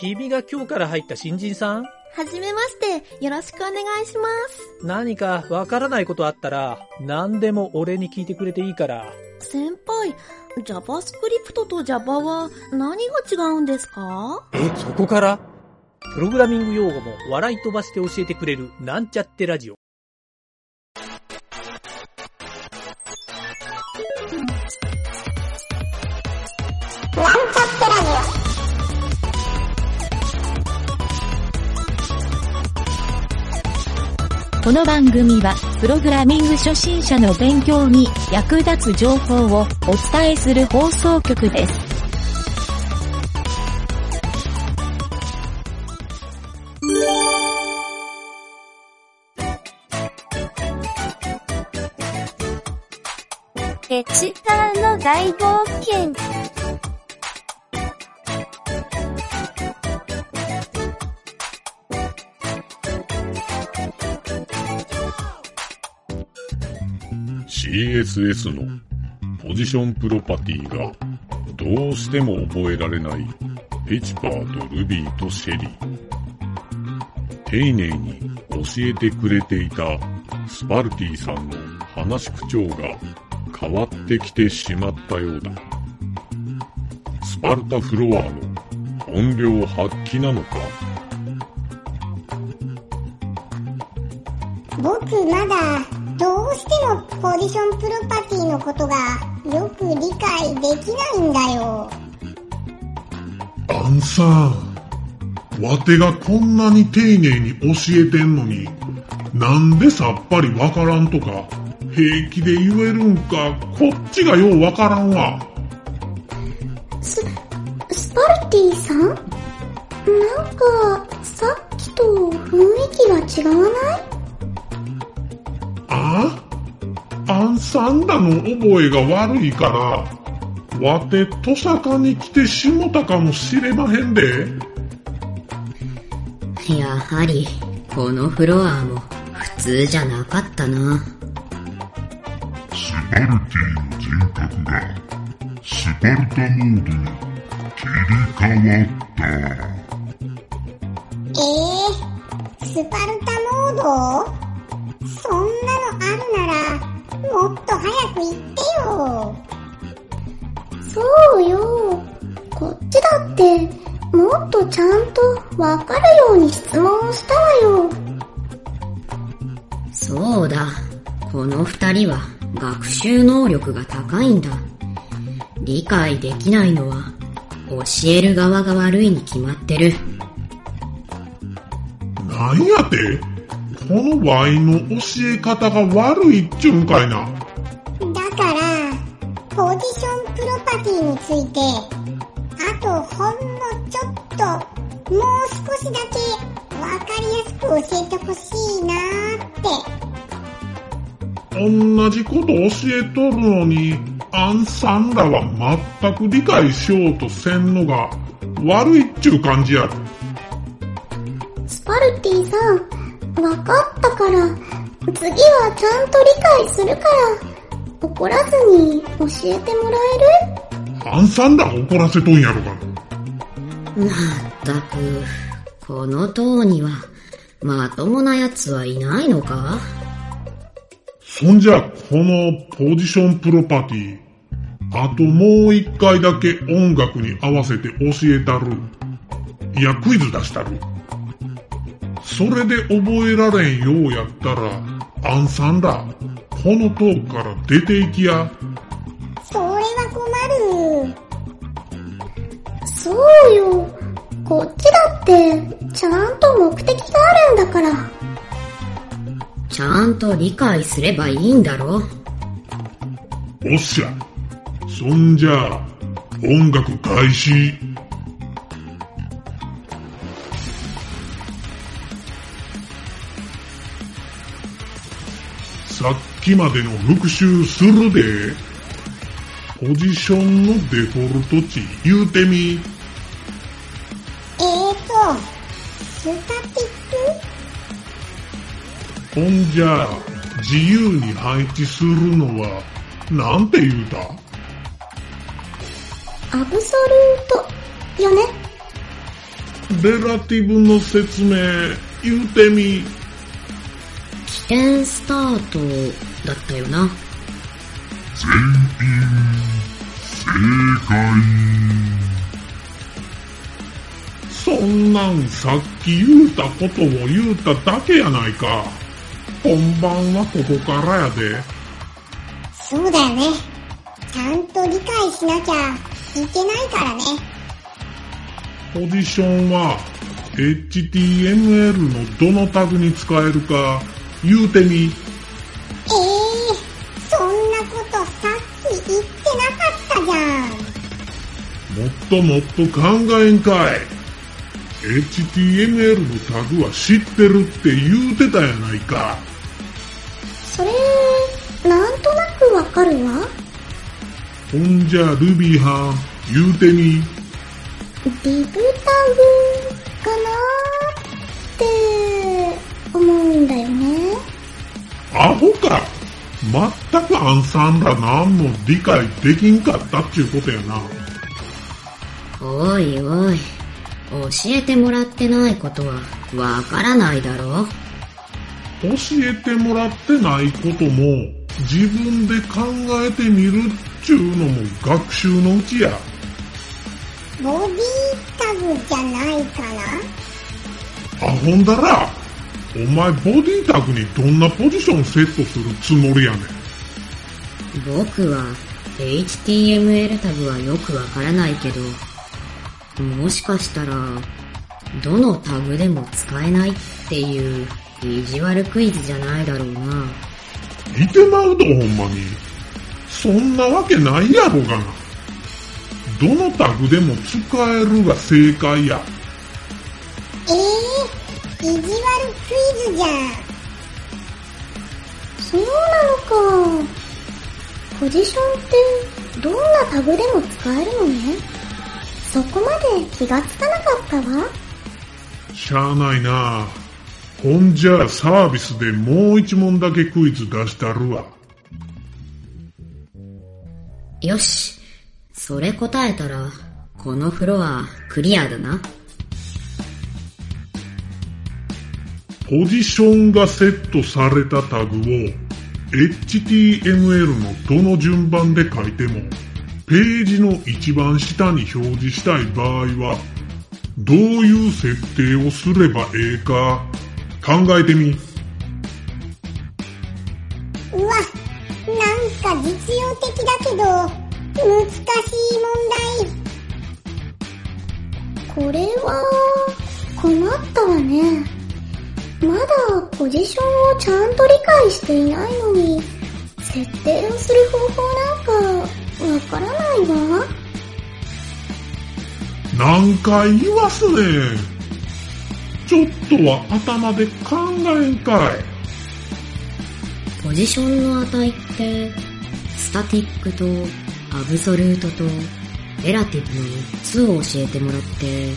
君が今日から入った新人さん？はじめまして、よろしくお願いします。何かわからないことあったら、何でも俺に聞いてくれていいから。先輩、JavaScript と Java は何が違うんですか？え、そこから？プログラミング用語も笑い飛ばして教えてくれるなんちゃってラジオ。この番組は、プログラミング初心者の勉強に役立つ情報をお伝えする放送局です。エチターの大冒険。CSS のポジションプロパティがどうしても覚えられないペチパーとルビーとシェリー。丁寧に教えてくれていたスパルティさんの話し口調が変わってきてしまったようだ。スパルタフロアの本領発揮なのか僕まだうしてもポジションプロパティのことがよく理解できないんだよ。あんさん、わてがこんなに丁寧に教えてんのに、なんでさっぱりわからんとか、平気で言えるんか、こっちがようわからんわ。ス、スパルティさん？なんか、さっきと雰囲気が違わない？あんさんらの覚えが悪いから、わて、トサカに来てしもたかもしれまへんで。やはり、このフロアも普通じゃなかったな。スパルティの人格がスパルタモードに切り替わった。えー、スパルタモード？そんなのあるなら、もっと早く言ってよ。そうよ。こっちだって、もっとちゃんとわかるように質問したわよ。そうだ。この二人は学習能力が高いんだ。理解できないのは教える側が悪いに決まってる。なんやて？このワイの教え方が悪いっちゅうんかいな。だから、ポジションプロパティについて、あとほんのちょっと、もう少しだけわかりやすく教えてほしいなーって。同じこと教えとるのに、アンさんらは全く理解しようとせんのが悪いっちゅう感じや。スパルティさん、わかったから、次はちゃんと理解するから、怒らずに教えてもらえる？アンさんらが怒らせとんやろか。まったく、この塔にはまともな奴はいないのか？そんじゃ、このポジションプロパティ、あともう一回だけ音楽に合わせて教えたる。いや、クイズ出したる。それで覚えられんようやったら、アンさんら、この塔から出ていきや。それは困る。そうよ。こっちだって、ちゃんと目的があるんだから。ちゃんと理解すればいいんだろおっしゃ。そんじゃあ、音楽開始。さっきまでの復習するで。ポジションのデフォルト値言うてみ。えーと、スタティック？ほんじゃあ、自由に配置するのは、なんて言うた？アブソルートよね。レラティブの説明言うてみ。起点スタートだったよな。全員、正解。そんなんさっき言うたことを言うただけやないか。本番はここからやで。そうだよね。ちゃんと理解しなきゃいけないからね。ポジションは HTML のどのタグに使えるか言うてみ。ええそんなことさっき言ってなかったじゃん。もっともっと考えんかい。HTML のタグは知ってるって言うてたやないか。それ、なんとなくわかるわ。ほんじゃ Ruby はん言うてみ。リブタグかなアホか。全くアンさんら何も理解できんかったっちゅうことやな。おいおい。教えてもらってないことはわからないだろ教えてもらってないことも自分で考えてみるっちゅうのも学習のうちや。ボディタグじゃないかなあほんだら、お前ボディタグにどんなポジションセットするつもりやねん。僕は HTML タグはよくわからないけど、もしかしたら、どのタグでも使えないっていう意地悪クイズじゃないだろうな。いてまうどほんまに。そんなわけないやろがな。どのタグでも使えるが正解や。ええ意地悪クイズじゃん。そうなのか。ポジションってどんなタグでも使えるのね。そこまで気がつかなかったわ。しゃあないな。ほんじゃサービスでもう一問だけクイズ出したるわ。よし。それ答えたら、このフロアクリアだな。ポジションがセットされたタグを HTML のどの順番で書いてもページの一番下に表示したい場合はどういう設定をすればええか考えてみ。うわ、なんか実用的だけど、難しい問題。これは、困ったわね。まだポジションをちゃんと理解していないのに、設定をする方法なんかわからないわ。何回言わすねん。ちょっとは頭で考えんかい。ポジションの値って、スタティックとアブソルートとレラティブの3つを教えてもらって、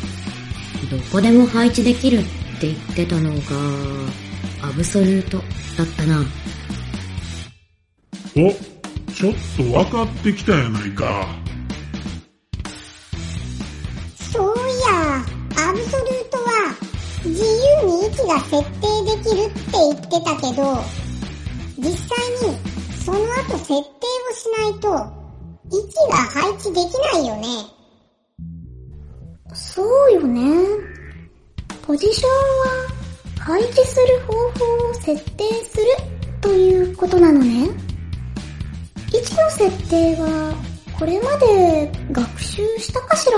どこでも配置できるって言ってたのが、アブソルートだったな。お、ちょっと分かってきたやないか。そういや、アブソルートは自由に位置が設定できるって言ってたけど、実際にその後設定をしないと位置が配置できないよね。そうよね。ポジションは配置する方法を設定するということなのね。位置の設定はこれまで学習したかしら？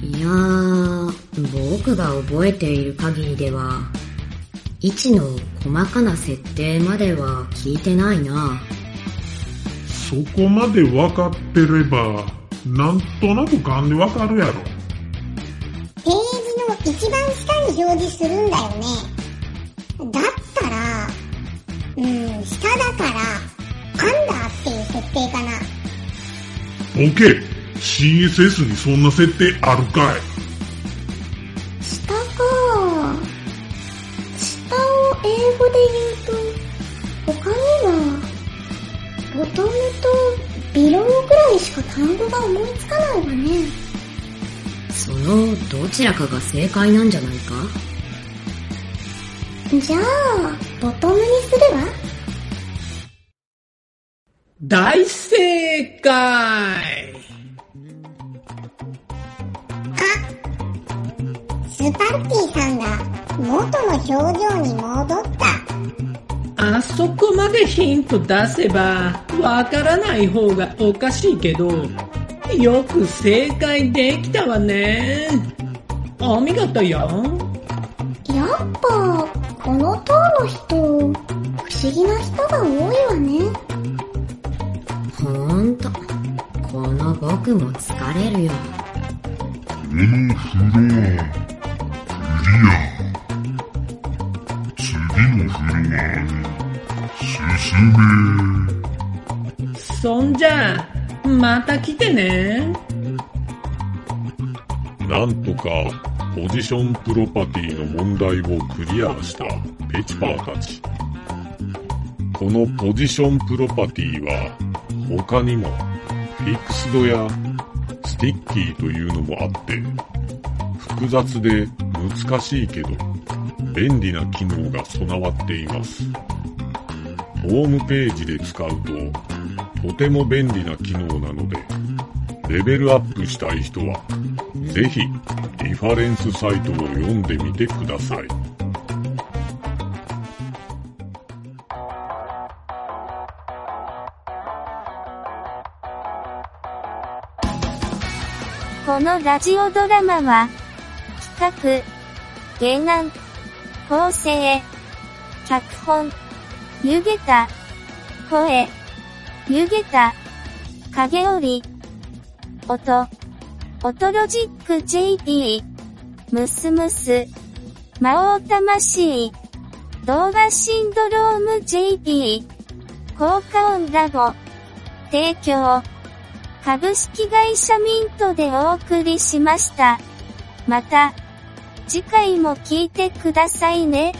いやー、僕が覚えている限りでは、位置の細かな設定までは聞いてないな。そこまで分かってれば、なんとなく勘で分かるやろ。一番下に表示するんだよね。だったら、うん、下だから、アンダーっていう設定かな。OK! CSS にそんな設定あるかい下か。下を英語で言うと、他には、ボトムとビローぐらいしか単語が思いつかないわね。スそのどちらかが正解なんじゃないか？じゃあ、ボトムにするわ。大正解スパルティさんが元の表情に戻った。あそこまでヒント出せば、わからない方がおかしいけど、よく正解できたわね。お見事よ。やっぱ、この塔の人、不思議な人が多いわね。ほんと。この僕も疲れるよ。このフロア、クリア。次のフロアに進め。そんじゃあ、また来てね。なんとかポジションプロパティの問題をクリアしたペチパーたち。このポジションプロパティは他にも fixed や sticky というのもあって複雑で難しいけど便利な機能が備わっています。ホームページで使うととても便利な機能なのでレベルアップしたい人はぜひリファレンスサイトを読んでみてください。このラジオドラマは、企画、原案、構成、脚本、湯げた、声、湯げた、影織、音、オトロジック JP、ムスムス、魔王魂、動画シンドローム JP、効果音ラボ、提供、株式会社ミントでお送りしました。また、次回も聞いてくださいね。